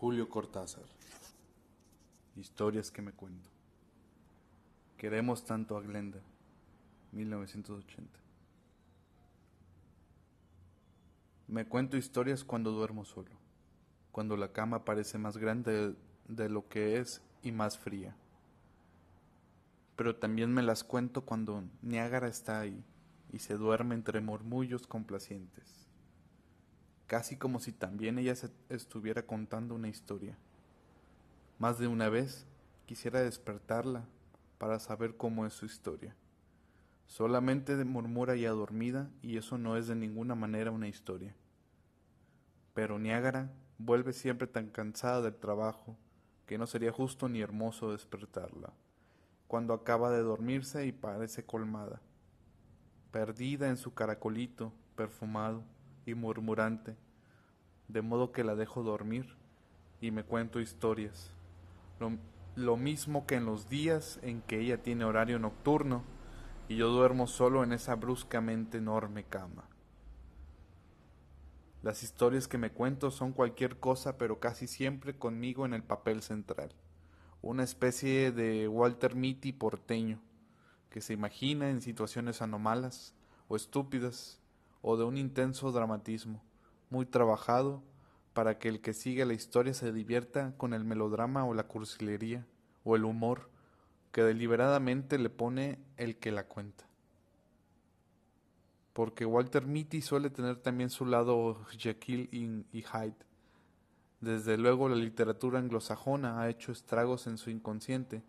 Julio Cortázar. Historias que me cuento. Queremos tanto a Glenda. 1980. Me cuento historias cuando duermo solo, cuando la cama parece más grande de lo que es y más fría. Pero también me las cuento cuando Niágara está ahí y se duerme entre murmullos complacientes casi como si también ella se estuviera contando una historia. Más de una vez quisiera despertarla para saber cómo es su historia. Solamente murmura ya dormida y eso no es de ninguna manera una historia. Pero Niágara vuelve siempre tan cansada del trabajo que no sería justo ni hermoso despertarla, cuando acaba de dormirse y parece colmada, perdida en su caracolito perfumado y murmurante, de modo que la dejo dormir y me cuento historias. Lo, lo, mismo que en los días en que ella tiene horario nocturno y yo duermo solo en esa bruscamente enorme cama. Las historias que me cuento son cualquier cosa, pero casi siempre conmigo en el papel central. Una especie de Walter Mitty porteño, que se imagina en situaciones anomalas o estúpidas, o de un intenso dramatismo, muy trabajado, para que el que sigue la historia se divierta con el melodrama o la cursilería, o el humor que deliberadamente le pone el que la cuenta. Porque Walter Mitty suele tener también su lado Jekyll y Hyde. Desde luego la literatura anglosajona ha hecho estragos en su inconsciente,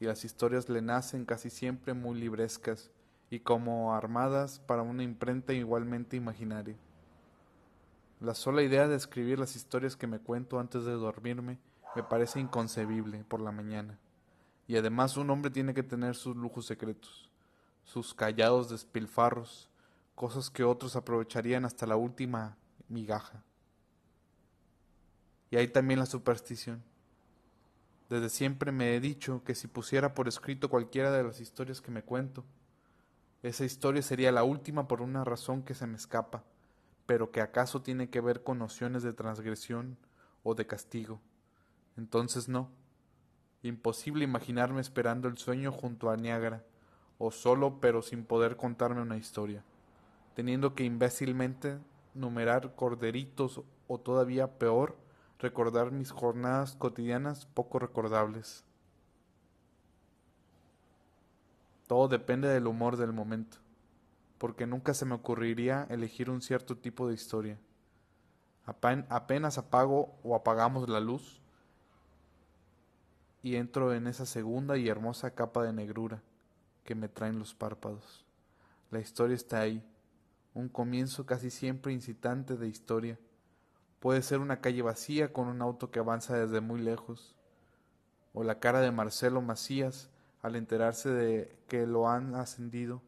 y las historias le nacen casi siempre muy librescas y como armadas para una imprenta igualmente imaginaria. La sola idea de escribir las historias que me cuento antes de dormirme me parece inconcebible por la mañana. Y además un hombre tiene que tener sus lujos secretos, sus callados despilfarros, cosas que otros aprovecharían hasta la última migaja. Y hay también la superstición. Desde siempre me he dicho que si pusiera por escrito cualquiera de las historias que me cuento, esa historia sería la última por una razón que se me escapa, pero que acaso tiene que ver con nociones de transgresión o de castigo. Entonces no. Imposible imaginarme esperando el sueño junto a Niágara, o solo pero sin poder contarme una historia, teniendo que imbécilmente numerar corderitos o todavía peor, recordar mis jornadas cotidianas poco recordables. Todo depende del humor del momento, porque nunca se me ocurriría elegir un cierto tipo de historia. apenas apago o apagamos la luz y entro en esa segunda y hermosa capa de negrura que me traen los párpados. La historia está ahí, un comienzo casi siempre incitante de historia. Puede ser una calle vacía con un auto que avanza desde muy lejos, o la cara de Marcelo Macías al enterarse de que lo han ascendido,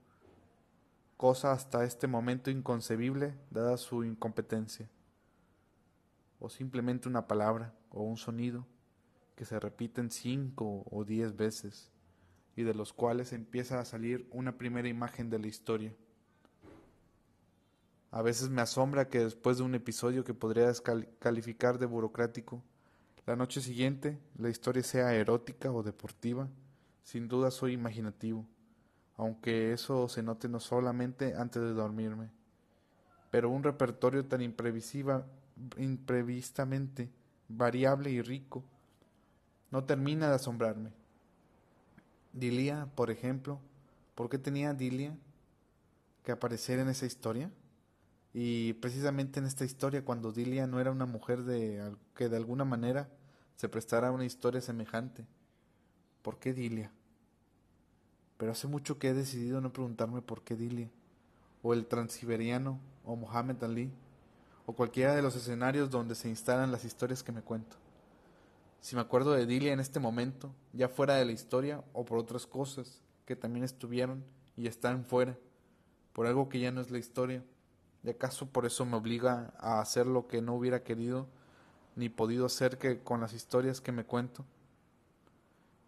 cosa hasta este momento inconcebible dada su incompetencia, o simplemente una palabra o un sonido que se repiten cinco o diez veces y de los cuales empieza a salir una primera imagen de la historia. A veces me asombra que después de un episodio que podría calificar de burocrático, la noche siguiente la historia sea erótica o deportiva, sin duda soy imaginativo, aunque eso se note no solamente antes de dormirme, pero un repertorio tan imprevisiva, imprevistamente variable y rico no termina de asombrarme. Dilia, por ejemplo, ¿por qué tenía Dilia que aparecer en esa historia? Y precisamente en esta historia, cuando Dilia no era una mujer de, que de alguna manera se prestara a una historia semejante. ¿Por qué Dilia? Pero hace mucho que he decidido no preguntarme por qué Dilia, o el transiberiano, o Mohammed Ali, o cualquiera de los escenarios donde se instalan las historias que me cuento. Si me acuerdo de Dilia en este momento, ya fuera de la historia o por otras cosas que también estuvieron y están fuera, por algo que ya no es la historia, ¿y acaso por eso me obliga a hacer lo que no hubiera querido ni podido hacer que con las historias que me cuento?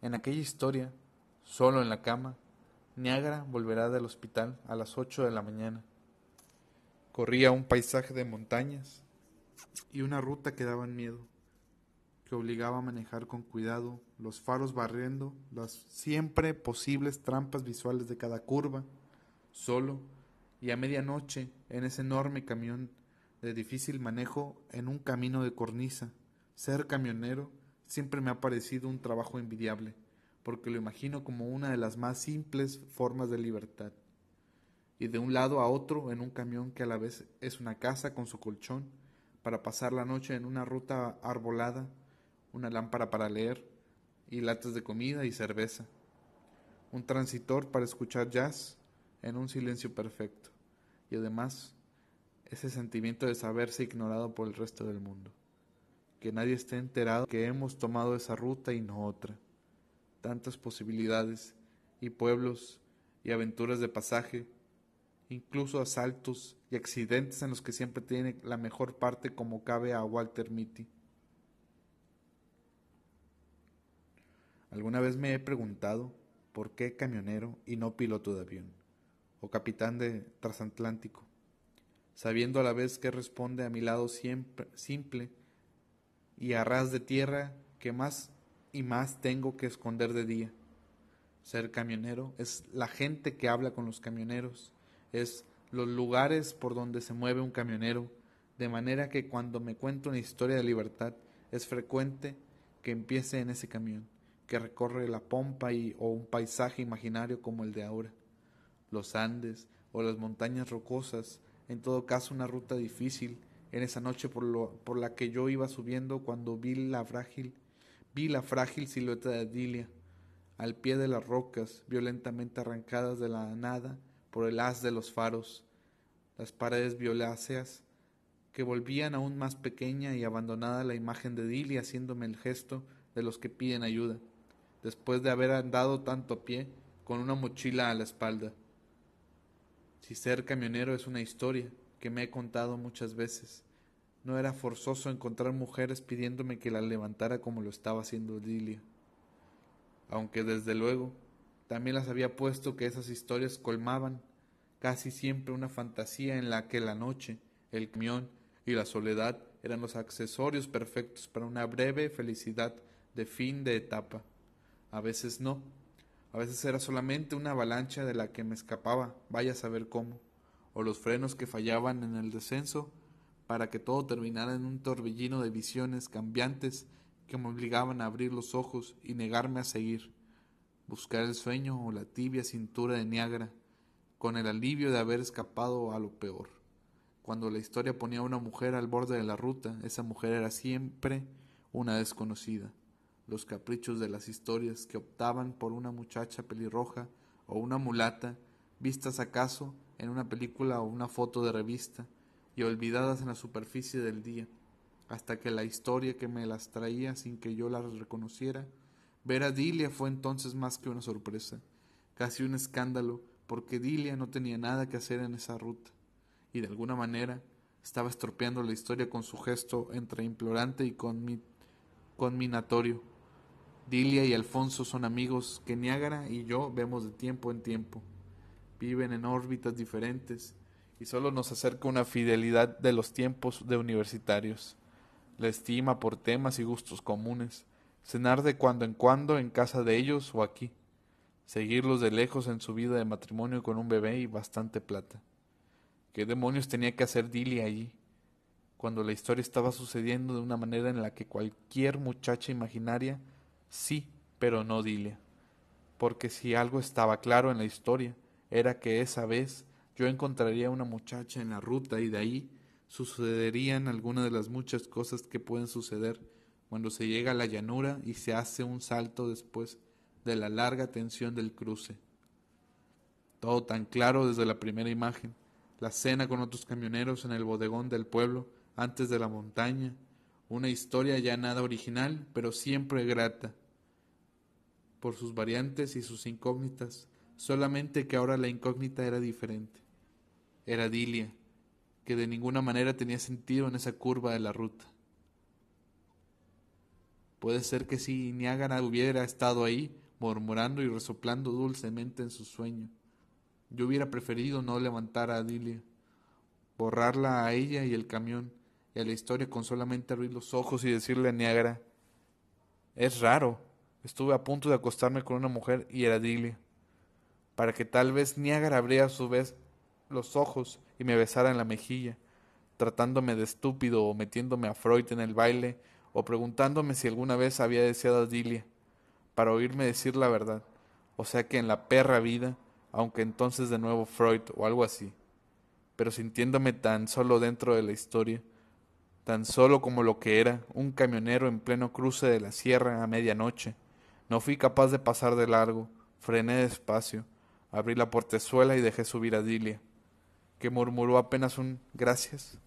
En aquella historia Solo en la cama, Niagara volverá del hospital a las ocho de la mañana. Corría un paisaje de montañas y una ruta que daban miedo. que obligaba a manejar con cuidado, los faros barriendo las siempre posibles trampas visuales de cada curva, solo, y a medianoche, en ese enorme camión de difícil manejo en un camino de cornisa, ser camionero siempre me ha parecido un trabajo envidiable, porque lo imagino como una de las más simples formas de libertad. Y de un lado a otro en un camión que a la vez es una casa con su colchón, para pasar la noche en una ruta arbolada, una lámpara para leer, y latas de comida y cerveza. Un transitor para escuchar jazz en un silencio perfecto. Y además ese sentimiento de saberse ignorado por el resto del mundo. Que nadie esté enterado que hemos tomado esa ruta y no otra. Tantas posibilidades y pueblos y aventuras de pasaje, incluso asaltos y accidentes en los que siempre tiene la mejor parte como cabe a Walter Mitty. Alguna vez me he preguntado por qué camionero y no piloto de avión o capitán de transatlántico sabiendo a la vez que responde a mi lado siempre, simple y a ras de tierra que más y más tengo que esconder de día. Ser camionero es la gente que habla con los camioneros, es los lugares por donde se mueve un camionero, de manera que cuando me cuento una historia de libertad es frecuente que empiece en ese camión, que recorre la pompa y, o un paisaje imaginario como el de ahora, los Andes o las montañas rocosas en todo caso una ruta difícil en esa noche por, lo, por la que yo iba subiendo cuando vi la frágil, vi la frágil silueta de Adilia, al pie de las rocas violentamente arrancadas de la nada por el haz de los faros, las paredes violáceas que volvían aún más pequeña y abandonada la imagen de Dilia haciéndome el gesto de los que piden ayuda, después de haber andado tanto a pie con una mochila a la espalda. Si ser camionero es una historia que me he contado muchas veces, no era forzoso encontrar mujeres pidiéndome que la levantara como lo estaba haciendo Lilia. Aunque desde luego también las había puesto que esas historias colmaban casi siempre una fantasía en la que la noche, el camión y la soledad eran los accesorios perfectos para una breve felicidad de fin de etapa. A veces no, a veces era solamente una avalancha de la que me escapaba, vaya a saber cómo, o los frenos que fallaban en el descenso, para que todo terminara en un torbellino de visiones cambiantes que me obligaban a abrir los ojos y negarme a seguir, buscar el sueño o la tibia cintura de Niágara, con el alivio de haber escapado a lo peor. Cuando la historia ponía a una mujer al borde de la ruta, esa mujer era siempre una desconocida los caprichos de las historias que optaban por una muchacha pelirroja o una mulata, vistas acaso en una película o una foto de revista y olvidadas en la superficie del día, hasta que la historia que me las traía sin que yo las reconociera, ver a Dilia fue entonces más que una sorpresa, casi un escándalo, porque Dilia no tenía nada que hacer en esa ruta, y de alguna manera estaba estropeando la historia con su gesto entre implorante y conminatorio. Dilia y Alfonso son amigos que Niágara y yo vemos de tiempo en tiempo. Viven en órbitas diferentes y solo nos acerca una fidelidad de los tiempos de universitarios, la estima por temas y gustos comunes, cenar de cuando en cuando en casa de ellos o aquí, seguirlos de lejos en su vida de matrimonio con un bebé y bastante plata. ¿Qué demonios tenía que hacer Dilia allí? Cuando la historia estaba sucediendo de una manera en la que cualquier muchacha imaginaria Sí, pero no Dilia. Porque si algo estaba claro en la historia, era que esa vez yo encontraría una muchacha en la ruta y de ahí sucederían algunas de las muchas cosas que pueden suceder cuando se llega a la llanura y se hace un salto después de la larga tensión del cruce. Todo tan claro desde la primera imagen, la cena con otros camioneros en el bodegón del pueblo antes de la montaña, una historia ya nada original, pero siempre grata, por sus variantes y sus incógnitas, solamente que ahora la incógnita era diferente. Era Dilia, que de ninguna manera tenía sentido en esa curva de la ruta. Puede ser que si Niágara hubiera estado ahí, murmurando y resoplando dulcemente en su sueño, yo hubiera preferido no levantar a Dilia, borrarla a ella y el camión, y a la historia con solamente abrir los ojos y decirle a Niágara Es raro. Estuve a punto de acostarme con una mujer y era Dilia. Para que tal vez Niágara abriera a su vez los ojos y me besara en la mejilla, tratándome de estúpido o metiéndome a Freud en el baile o preguntándome si alguna vez había deseado a Dilia, para oírme decir la verdad, o sea que en la perra vida, aunque entonces de nuevo Freud o algo así, pero sintiéndome tan solo dentro de la historia, tan solo como lo que era, un camionero en pleno cruce de la sierra a medianoche. No fui capaz de pasar de largo, frené despacio, abrí la portezuela y dejé subir a Dilia, que murmuró apenas un gracias,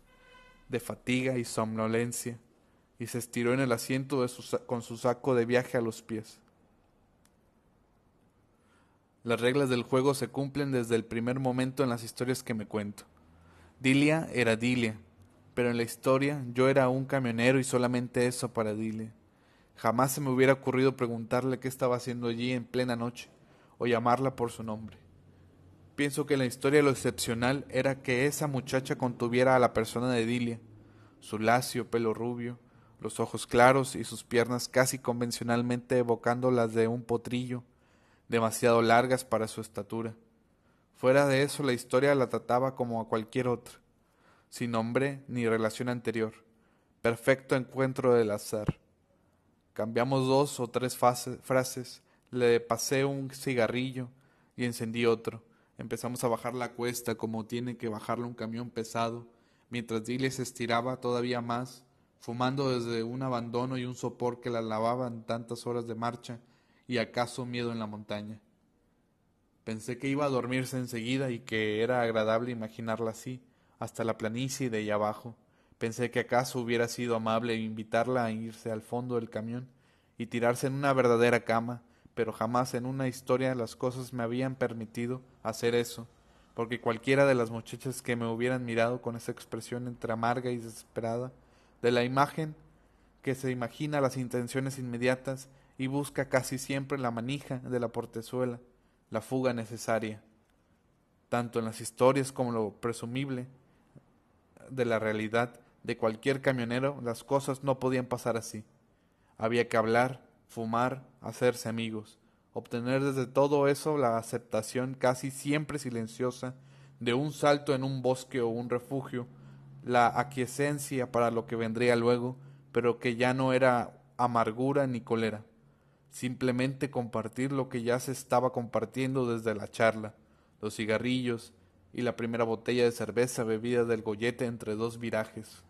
de fatiga y somnolencia, y se estiró en el asiento con su saco de viaje a los pies. Las reglas del juego se cumplen desde el primer momento en las historias que me cuento. Dilia era Dilia, pero en la historia yo era un camionero y solamente eso para Dilia. Jamás se me hubiera ocurrido preguntarle qué estaba haciendo allí en plena noche, o llamarla por su nombre. Pienso que la historia lo excepcional era que esa muchacha contuviera a la persona de Dilia, su lacio pelo rubio, los ojos claros y sus piernas casi convencionalmente evocando las de un potrillo, demasiado largas para su estatura. Fuera de eso la historia la trataba como a cualquier otra, sin nombre ni relación anterior, perfecto encuentro del azar. Cambiamos dos o tres frases, le pasé un cigarrillo y encendí otro. Empezamos a bajar la cuesta como tiene que bajarle un camión pesado, mientras Dilly se estiraba todavía más, fumando desde un abandono y un sopor que la lavaban tantas horas de marcha y acaso miedo en la montaña. Pensé que iba a dormirse enseguida y que era agradable imaginarla así, hasta la planicie de ahí abajo. Pensé que acaso hubiera sido amable invitarla a irse al fondo del camión y tirarse en una verdadera cama, pero jamás en una historia las cosas me habían permitido hacer eso, porque cualquiera de las muchachas que me hubieran mirado con esa expresión entre amarga y desesperada, de la imagen que se imagina las intenciones inmediatas y busca casi siempre la manija de la portezuela, la fuga necesaria, tanto en las historias como lo presumible, de la realidad de cualquier camionero, las cosas no podían pasar así. Había que hablar, fumar, hacerse amigos, obtener desde todo eso la aceptación casi siempre silenciosa de un salto en un bosque o un refugio, la aquiescencia para lo que vendría luego, pero que ya no era amargura ni cólera, simplemente compartir lo que ya se estaba compartiendo desde la charla, los cigarrillos, y la primera botella de cerveza bebida del gollete entre dos virajes.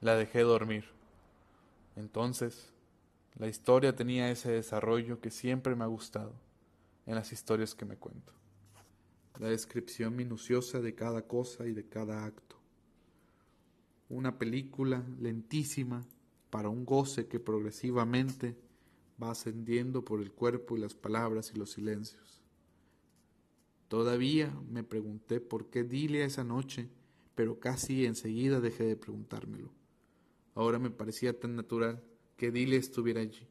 La dejé dormir. Entonces, la historia tenía ese desarrollo que siempre me ha gustado en las historias que me cuento. La descripción minuciosa de cada cosa y de cada acto. Una película lentísima para un goce que progresivamente va ascendiendo por el cuerpo y las palabras y los silencios. Todavía me pregunté por qué Dilia esa noche, pero casi enseguida dejé de preguntármelo. Ahora me parecía tan natural que Dilia estuviera allí,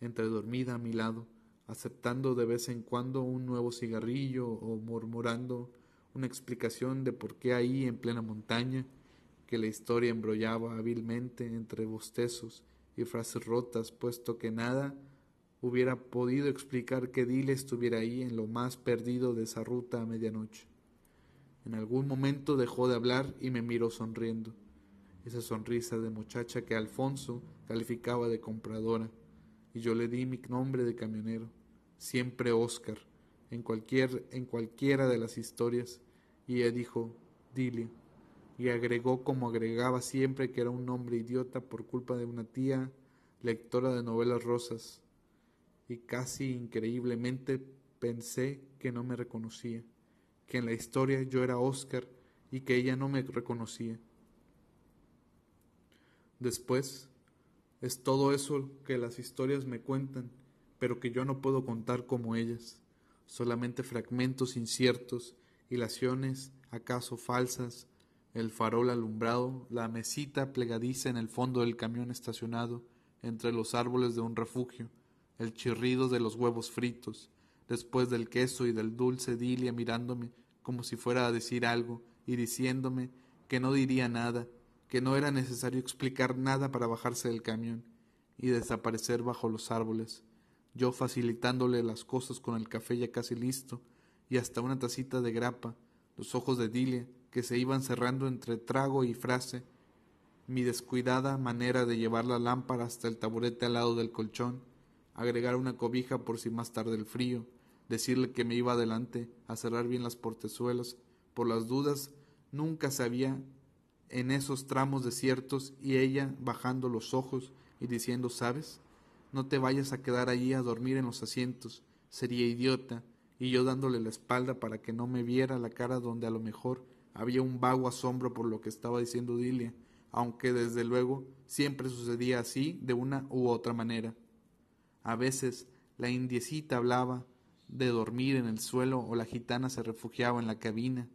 entre dormida a mi lado, aceptando de vez en cuando un nuevo cigarrillo o murmurando una explicación de por qué ahí en plena montaña, que la historia embrollaba hábilmente entre bostezos y frases rotas, puesto que nada hubiera podido explicar que Dile estuviera ahí en lo más perdido de esa ruta a medianoche. En algún momento dejó de hablar y me miró sonriendo, esa sonrisa de muchacha que Alfonso calificaba de compradora, y yo le di mi nombre de camionero, siempre Oscar, en, cualquier, en cualquiera de las historias, y ella dijo, Dile, y agregó como agregaba siempre que era un nombre idiota por culpa de una tía lectora de novelas rosas, y casi increíblemente pensé que no me reconocía, que en la historia yo era Oscar y que ella no me reconocía. Después, es todo eso que las historias me cuentan, pero que yo no puedo contar como ellas, solamente fragmentos inciertos, hilaciones acaso falsas, el farol alumbrado, la mesita plegadiza en el fondo del camión estacionado entre los árboles de un refugio, el chirrido de los huevos fritos, después del queso y del dulce Dilia mirándome como si fuera a decir algo y diciéndome que no diría nada, que no era necesario explicar nada para bajarse del camión y desaparecer bajo los árboles, yo facilitándole las cosas con el café ya casi listo y hasta una tacita de grapa, los ojos de Dilia que se iban cerrando entre trago y frase, mi descuidada manera de llevar la lámpara hasta el taburete al lado del colchón, agregar una cobija por si más tarde el frío, decirle que me iba adelante a cerrar bien las portezuelas, por las dudas nunca sabía en esos tramos desiertos y ella bajando los ojos y diciendo, ¿sabes? No te vayas a quedar allí a dormir en los asientos, sería idiota, y yo dándole la espalda para que no me viera la cara donde a lo mejor había un vago asombro por lo que estaba diciendo Dilia, aunque desde luego siempre sucedía así de una u otra manera. A veces la indiecita hablaba de dormir en el suelo o la gitana se refugiaba en la cabina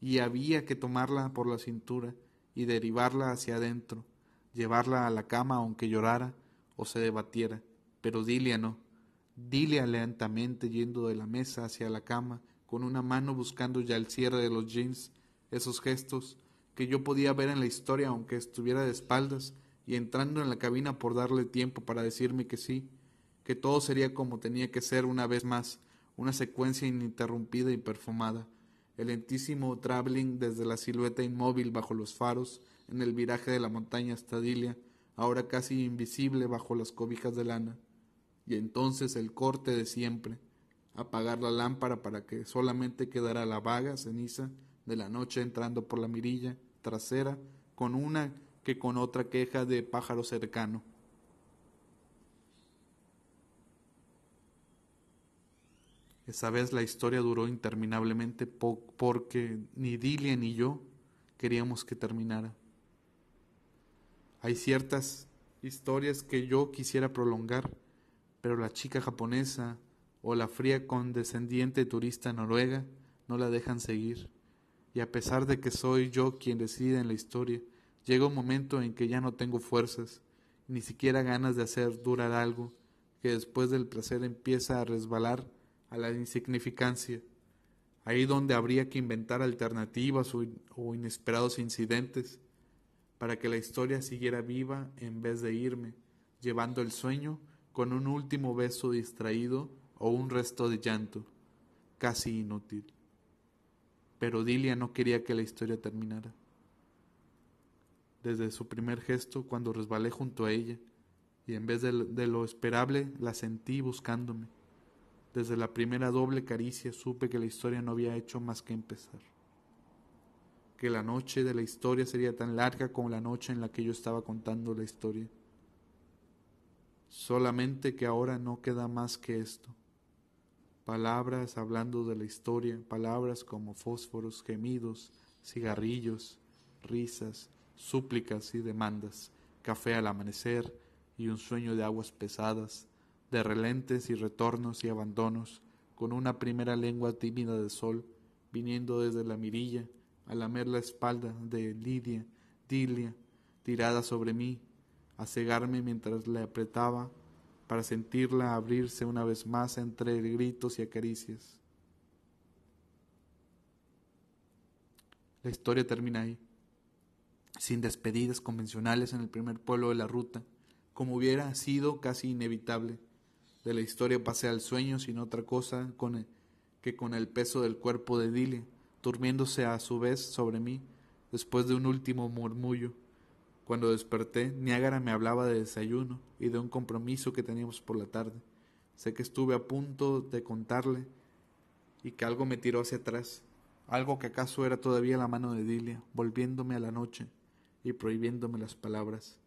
y había que tomarla por la cintura y derivarla hacia adentro, llevarla a la cama aunque llorara o se debatiera. Pero Dilia no. Dilia lentamente yendo de la mesa hacia la cama, con una mano buscando ya el cierre de los jeans, esos gestos que yo podía ver en la historia aunque estuviera de espaldas, y entrando en la cabina por darle tiempo para decirme que sí, que todo sería como tenía que ser una vez más, una secuencia ininterrumpida y perfumada, el lentísimo traveling desde la silueta inmóvil bajo los faros, en el viraje de la montaña hasta Dilia, ahora casi invisible bajo las cobijas de lana. Y entonces el corte de siempre, apagar la lámpara para que solamente quedara la vaga ceniza de la noche entrando por la mirilla trasera con una que con otra queja de pájaro cercano. Esa vez la historia duró interminablemente porque ni Dilia ni yo queríamos que terminara. Hay ciertas historias que yo quisiera prolongar, pero la chica japonesa o la fría condescendiente turista noruega no la dejan seguir. Y a pesar de que soy yo quien decide en la historia, llega un momento en que ya no tengo fuerzas, ni siquiera ganas de hacer durar algo, que después del placer empieza a resbalar a la insignificancia, ahí donde habría que inventar alternativas o, inesperados incidentes para que la historia siguiera viva en vez de irme, llevando el sueño con un último beso distraído o un resto de llanto, casi inútil. Pero Dilia no quería que la historia terminara. Desde su primer gesto, cuando resbalé junto a ella, y en vez de, lo esperable, la sentí buscándome. Desde la primera doble caricia supe que la historia no había hecho más que empezar que la noche de la historia sería tan larga como la noche en la que yo estaba contando la historia. Solamente que ahora no queda más que esto. Palabras hablando de la historia, palabras como fósforos, gemidos, cigarrillos, risas, súplicas y demandas, café al amanecer y un sueño de aguas pesadas, de relentes y retornos y abandonos, con una primera lengua tímida de sol viniendo desde la mirilla a lamer la espalda de Lidia, Dilia, tirada sobre mí, a cegarme mientras le apretaba para sentirla abrirse una vez más entre gritos y acaricias. La historia termina ahí, sin despedidas convencionales en el primer pueblo de la ruta, como hubiera sido casi inevitable. De la historia pasé al sueño sin otra cosa con que con el peso del cuerpo de Dilia durmiéndose a su vez sobre mí, después de un último murmullo. Cuando desperté, Niágara me hablaba de desayuno y de un compromiso que teníamos por la tarde. Sé que estuve a punto de contarle y que algo me tiró hacia atrás, algo que acaso era todavía la mano de Dilia, volviéndome a la noche y prohibiéndome las palabras,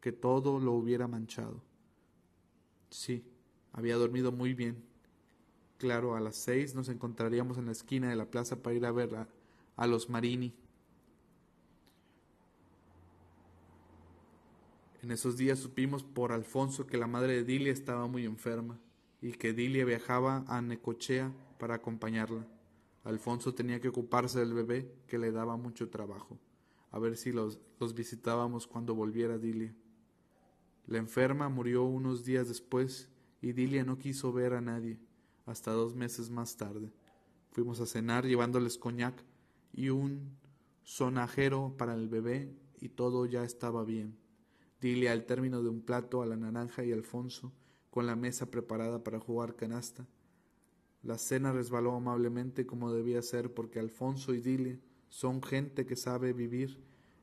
que todo lo hubiera manchado. Sí, había dormido muy bien, Claro, a las seis nos encontraríamos en la esquina de la plaza para ir a ver a, los Marini. En esos días supimos por Alfonso que la madre de Dilia estaba muy enferma y que Dilia viajaba a Necochea para acompañarla. Alfonso tenía que ocuparse del bebé que le daba mucho trabajo, a ver si los, los visitábamos cuando volviera Dilia. La enferma murió unos días después y Dilia no quiso ver a nadie hasta dos meses más tarde. Fuimos a cenar llevándoles coñac y un sonajero para el bebé y todo ya estaba bien. Dile al término de un plato a la naranja y Alfonso, con la mesa preparada para jugar canasta. La cena resbaló amablemente como debía ser porque Alfonso y Dile son gente que sabe vivir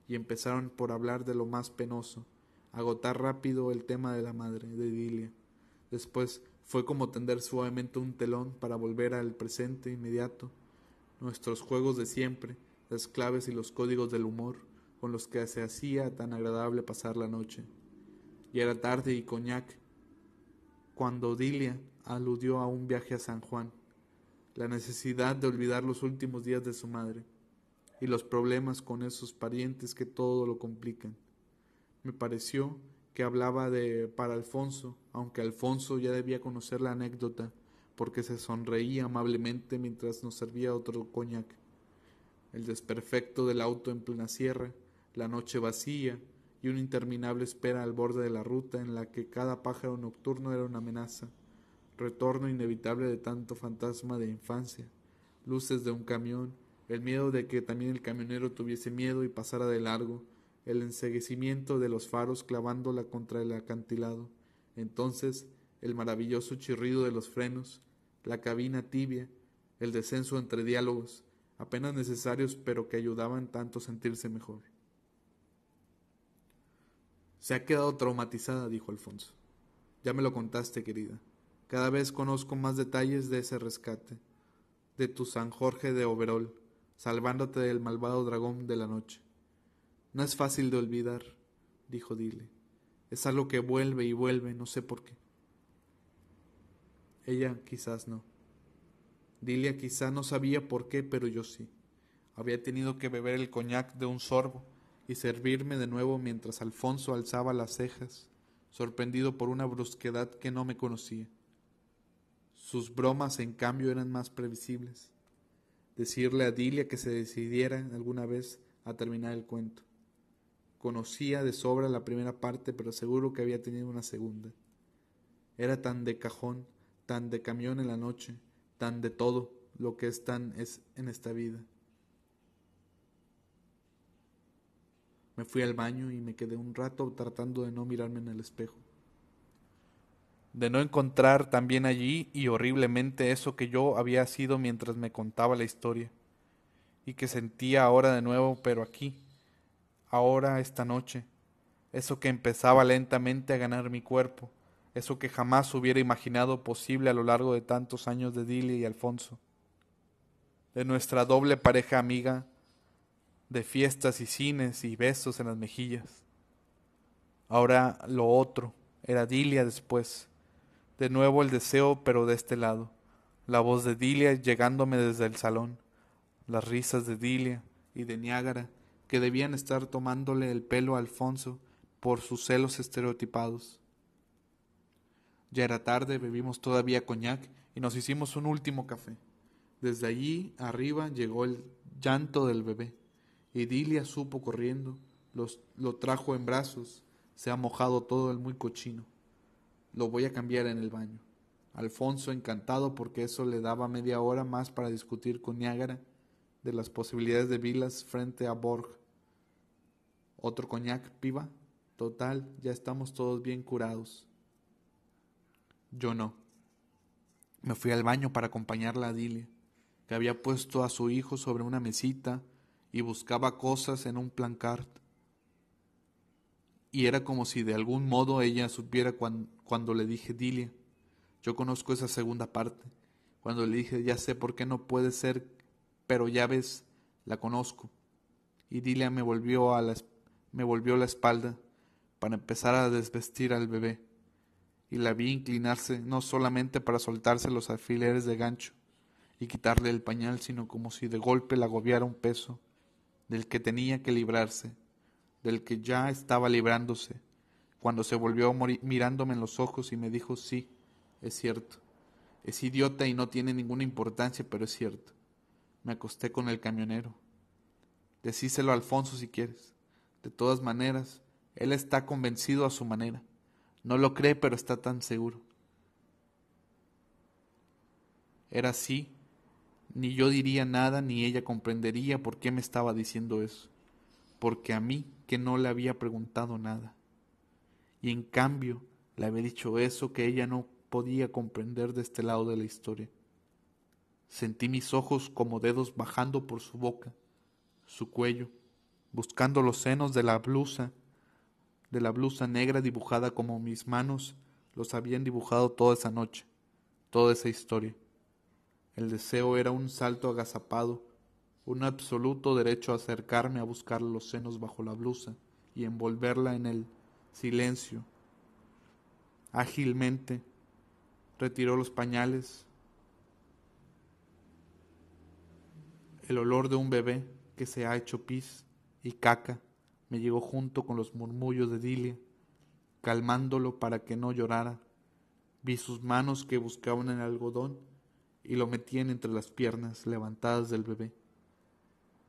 y empezaron por hablar de lo más penoso, agotar rápido el tema de la madre, de Dilia. Después fue como tender suavemente un telón para volver al presente inmediato, nuestros juegos de siempre, las claves y los códigos del humor con los que se hacía tan agradable pasar la noche. Y era tarde y coñac cuando Dilia aludió a un viaje a San Juan, la necesidad de olvidar los últimos días de su madre y los problemas con esos parientes que todo lo complican. Me pareció que hablaba de para Alfonso, aunque Alfonso ya debía conocer la anécdota, porque se sonreía amablemente mientras nos servía otro coñac. El desperfecto del auto en plena sierra, la noche vacía y una interminable espera al borde de la ruta en la que cada pájaro nocturno era una amenaza, retorno inevitable de tanto fantasma de infancia, luces de un camión, el miedo de que también el camionero tuviese miedo y pasara de largo, el enseguecimiento de los faros clavándola contra el acantilado, entonces el maravilloso chirrido de los frenos, la cabina tibia, el descenso entre diálogos, apenas necesarios pero que ayudaban tanto a sentirse mejor. Se ha quedado traumatizada, dijo Alfonso. Ya me lo contaste, querida. Cada vez conozco más detalles de ese rescate, de tu San Jorge de Overol, salvándote del malvado dragón de la noche. No es fácil de olvidar, dijo Dile. Es algo que vuelve y vuelve, no sé por qué. Ella quizás no. Dilia quizá no sabía por qué, pero yo sí. Había tenido que beber el coñac de un sorbo y servirme de nuevo mientras Alfonso alzaba las cejas, sorprendido por una brusquedad que no me conocía. Sus bromas, en cambio, eran más previsibles decirle a Dilia que se decidiera alguna vez a terminar el cuento. Conocía de sobra la primera parte, pero seguro que había tenido una segunda. Era tan de cajón, tan de camión en la noche, tan de todo lo que es tan es en esta vida. Me fui al baño y me quedé un rato tratando de no mirarme en el espejo de no encontrar también allí y horriblemente eso que yo había sido mientras me contaba la historia, y que sentía ahora de nuevo, pero aquí, ahora esta noche, eso que empezaba lentamente a ganar mi cuerpo, eso que jamás hubiera imaginado posible a lo largo de tantos años de Dilia y Alfonso, de nuestra doble pareja amiga, de fiestas y cines y besos en las mejillas. Ahora lo otro era Dilia después, de nuevo el deseo, pero de este lado. La voz de Dilia llegándome desde el salón. Las risas de Dilia y de Niágara, que debían estar tomándole el pelo a Alfonso por sus celos estereotipados. Ya era tarde, bebimos todavía coñac y nos hicimos un último café. Desde allí arriba llegó el llanto del bebé, y Dilia supo corriendo, lo trajo en brazos, se ha mojado todo el muy cochino. Lo voy a cambiar en el baño. Alfonso encantado porque eso le daba media hora más para discutir con Niágara de las posibilidades de Vilas frente a Borg. Otro coñac, piba. Total, ya estamos todos bien curados. Yo no. Me fui al baño para acompañarla a Dilia, que había puesto a su hijo sobre una mesita y buscaba cosas en un plancart y era como si de algún modo ella supiera cuando, le dije Dilia. Yo conozco esa segunda parte. Cuando le dije, ya sé por qué no puede ser, pero ya ves, la conozco. Y Dilia me volvió, a la, me volvió la espalda para empezar a desvestir al bebé. Y la vi inclinarse no solamente para soltarse los alfileres de gancho y quitarle el pañal, sino como si de golpe la agobiara un peso del que tenía que librarse del que ya estaba librándose, cuando se volvió mirándome en los ojos y me dijo, sí, es cierto, es idiota y no tiene ninguna importancia, pero es cierto. Me acosté con el camionero. Decíselo Alfonso si quieres. De todas maneras, él está convencido a su manera. No lo cree, pero está tan seguro. Era así. Ni yo diría nada, ni ella comprendería por qué me estaba diciendo eso. Porque a mí que no le había preguntado nada. Y en cambio le había dicho eso que ella no podía comprender de este lado de la historia. Sentí mis ojos como dedos bajando por su boca, su cuello, buscando los senos de la blusa, de la blusa negra dibujada como mis manos los habían dibujado toda esa noche, toda esa historia. El deseo era un salto agazapado, un absoluto derecho a acercarme a buscar los senos bajo la blusa y envolverla en el silencio. Ágilmente retiró los pañales. El olor de un bebé que se ha hecho pis y caca me llegó junto con los murmullos de Dilia, calmándolo para que no llorara. Vi sus manos que buscaban el algodón y lo metían entre las piernas levantadas del bebé.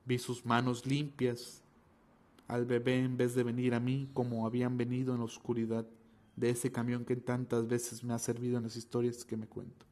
Vi sus manos limpias al bebé en vez de venir a mí como habían venido en la oscuridad de ese camión que tantas veces me ha servido en las historias que me cuento.